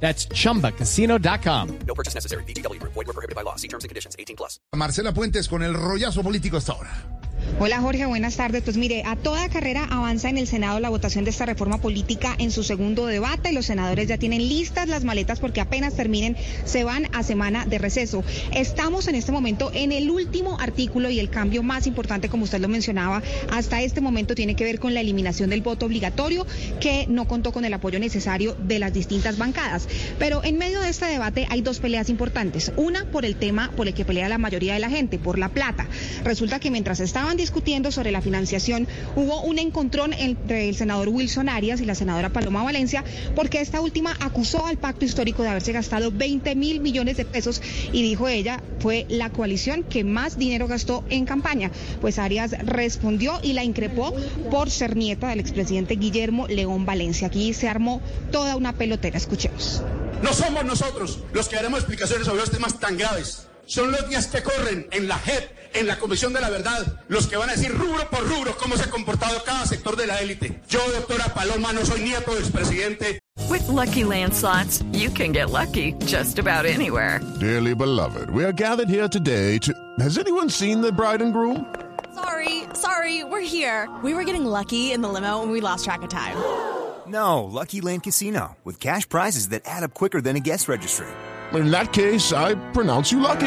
That's chumbacasino.com. No purchase necessary. BGW. Void were prohibited by law. See terms and conditions. 18 plus. Marcela Puentes con el rollazo político hasta ahora. Hola Jorge, buenas tardes. Pues mire, a toda carrera avanza en el Senado la votación de esta reforma política en su segundo debate. Los senadores ya tienen listas las maletas porque apenas terminen se van a semana de receso. Estamos en este momento en el último artículo y el cambio más importante, como usted lo mencionaba, hasta este momento tiene que ver con la eliminación del voto obligatorio que no contó con el apoyo necesario de las distintas bancadas. Pero en medio de este debate hay dos peleas importantes. Una por el tema por el que pelea la mayoría de la gente, por la plata. Resulta que mientras estaban discutiendo sobre la financiación, hubo un encontrón entre el senador Wilson Arias y la senadora Paloma Valencia, porque esta última acusó al pacto histórico de haberse gastado 20 mil millones de pesos y dijo ella fue la coalición que más dinero gastó en campaña. Pues Arias respondió y la increpó por ser nieta del expresidente Guillermo León Valencia. Aquí se armó toda una pelotera. Escuchemos. No somos nosotros los que daremos explicaciones sobre los temas tan graves. Son los días que corren en la JEP, en la Comisión de la Verdad, los que van a decir rubro por rubro cómo se ha comportado cada sector de la élite. Yo, doctora Paloma, no soy nieto del expresidente. With Lucky Land slots, you can get lucky just about anywhere. Dearly beloved, we are gathered here today to. Has anyone seen the bride and groom? Sorry, sorry, we're here. We were getting lucky in the limo and we lost track of time. No, Lucky Land Casino, with cash prizes that add up quicker than a guest registry. In that case, I pronounce you lucky.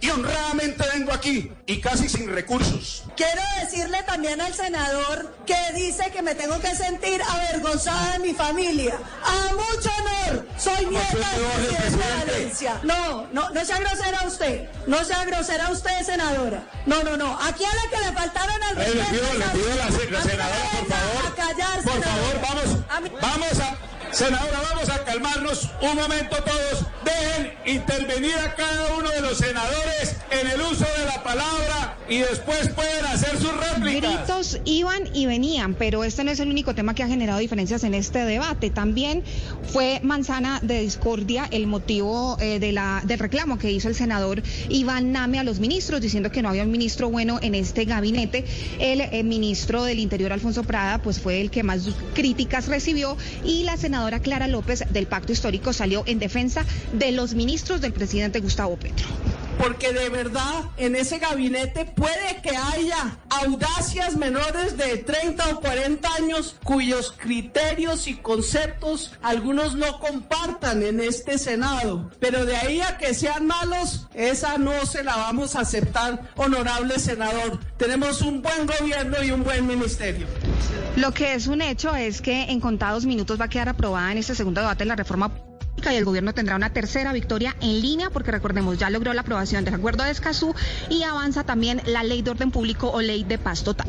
Y honradamente vengo aquí, y casi sin recursos. Quiero decirle también al senador que dice que me tengo que sentir avergonzada de mi familia. A mucho honor, soy nieta del presidente de Valencia. No, no, no sea grosera usted. No sea grosera usted, senadora. No, no, no. Aquí a la que le faltaron al Eh, le respeto pido, le pido a la, senadora, por favor. A callar, por senadora. favor, vamos, A mí- vamos a, senadora, vamos a calmarnos un momento todos. Dejen intervenir a cada uno de los senadores en el uso de la palabra y después pueden hacer sus réplicas. Gritos iban y venían, pero este no es el único tema que ha generado diferencias en este debate. También fue manzana de discordia el motivo eh, del reclamo que hizo el senador Iván Name a los ministros, diciendo que no había un ministro bueno en este gabinete. El eh, ministro del Interior, Alfonso Prada, pues fue el que más críticas recibió y la senadora Clara López del Pacto Histórico salió en defensa de los ministros del presidente Gustavo Petro. Porque de verdad en ese gabinete puede que haya audacias menores de 30 o 40 años cuyos criterios y conceptos algunos no compartan en este Senado. Pero de ahí a que sean malos, esa no se la vamos a aceptar, honorable senador. Tenemos un buen gobierno y un buen ministerio. Lo que es un hecho es que en contados minutos va a quedar aprobada en este segundo debate la reforma y el gobierno tendrá una tercera victoria en línea porque recordemos ya logró la aprobación del acuerdo de Escazú y avanza también la ley de orden público o ley de paz total.